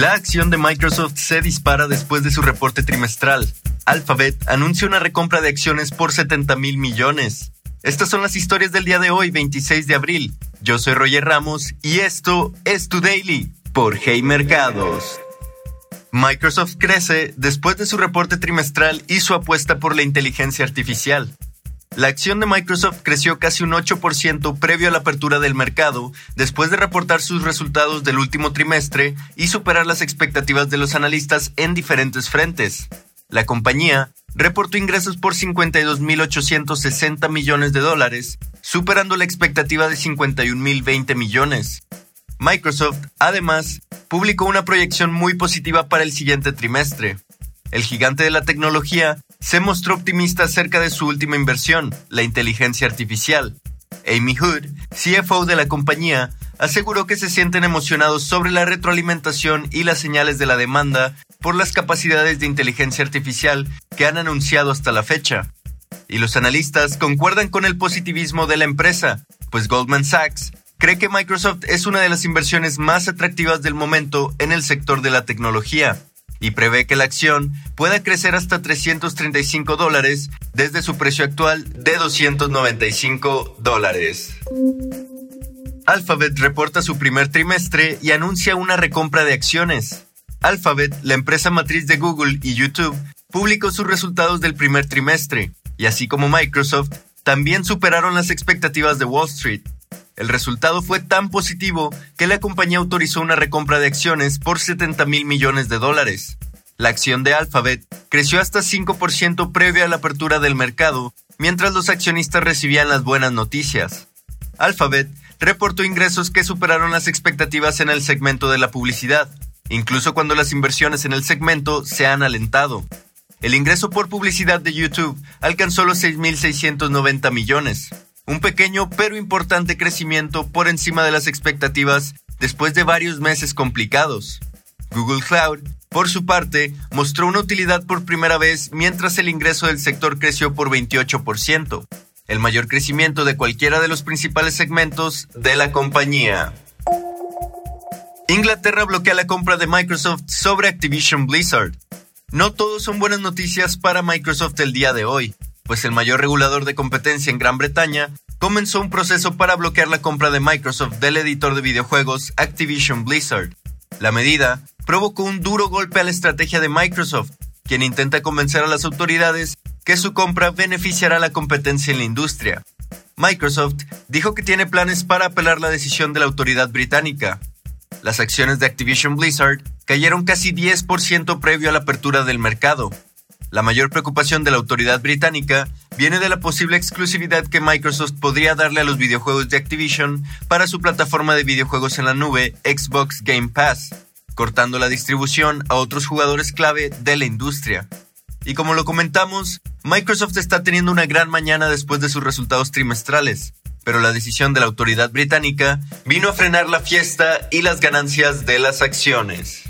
La acción de Microsoft se dispara después de su reporte trimestral. Alphabet anuncia una recompra de acciones por 70 mil millones. Estas son las historias del día de hoy, 26 de abril. Yo soy Roger Ramos y esto es Tu Daily por Hey Mercados. Microsoft crece después de su reporte trimestral y su apuesta por la inteligencia artificial. La acción de Microsoft creció casi un 8% previo a la apertura del mercado, después de reportar sus resultados del último trimestre y superar las expectativas de los analistas en diferentes frentes. La compañía reportó ingresos por 52.860 millones de dólares, superando la expectativa de 51.020 millones. Microsoft, además, publicó una proyección muy positiva para el siguiente trimestre. El gigante de la tecnología se mostró optimista acerca de su última inversión, la inteligencia artificial. Amy Hood, CFO de la compañía, aseguró que se sienten emocionados sobre la retroalimentación y las señales de la demanda por las capacidades de inteligencia artificial que han anunciado hasta la fecha. Y los analistas concuerdan con el positivismo de la empresa, pues Goldman Sachs cree que Microsoft es una de las inversiones más atractivas del momento en el sector de la tecnología y prevé que la acción pueda crecer hasta 335 dólares desde su precio actual de 295 dólares. Alphabet reporta su primer trimestre y anuncia una recompra de acciones. Alphabet, la empresa matriz de Google y YouTube, publicó sus resultados del primer trimestre, y así como Microsoft, también superaron las expectativas de Wall Street. El resultado fue tan positivo que la compañía autorizó una recompra de acciones por 70 mil millones de dólares. La acción de Alphabet creció hasta 5% previo a la apertura del mercado, mientras los accionistas recibían las buenas noticias. Alphabet reportó ingresos que superaron las expectativas en el segmento de la publicidad, incluso cuando las inversiones en el segmento se han alentado. El ingreso por publicidad de YouTube alcanzó los 6.690 millones, un pequeño pero importante crecimiento por encima de las expectativas después de varios meses complicados. Google Cloud, por su parte, mostró una utilidad por primera vez mientras el ingreso del sector creció por 28%, el mayor crecimiento de cualquiera de los principales segmentos de la compañía. Inglaterra bloquea la compra de Microsoft sobre Activision Blizzard. No todos son buenas noticias para Microsoft el día de hoy pues el mayor regulador de competencia en Gran Bretaña comenzó un proceso para bloquear la compra de Microsoft del editor de videojuegos Activision Blizzard. La medida provocó un duro golpe a la estrategia de Microsoft, quien intenta convencer a las autoridades que su compra beneficiará la competencia en la industria. Microsoft dijo que tiene planes para apelar la decisión de la autoridad británica. Las acciones de Activision Blizzard cayeron casi 10% previo a la apertura del mercado, la mayor preocupación de la autoridad británica viene de la posible exclusividad que Microsoft podría darle a los videojuegos de Activision para su plataforma de videojuegos en la nube Xbox Game Pass, cortando la distribución a otros jugadores clave de la industria. Y como lo comentamos, Microsoft está teniendo una gran mañana después de sus resultados trimestrales, pero la decisión de la autoridad británica vino a frenar la fiesta y las ganancias de las acciones.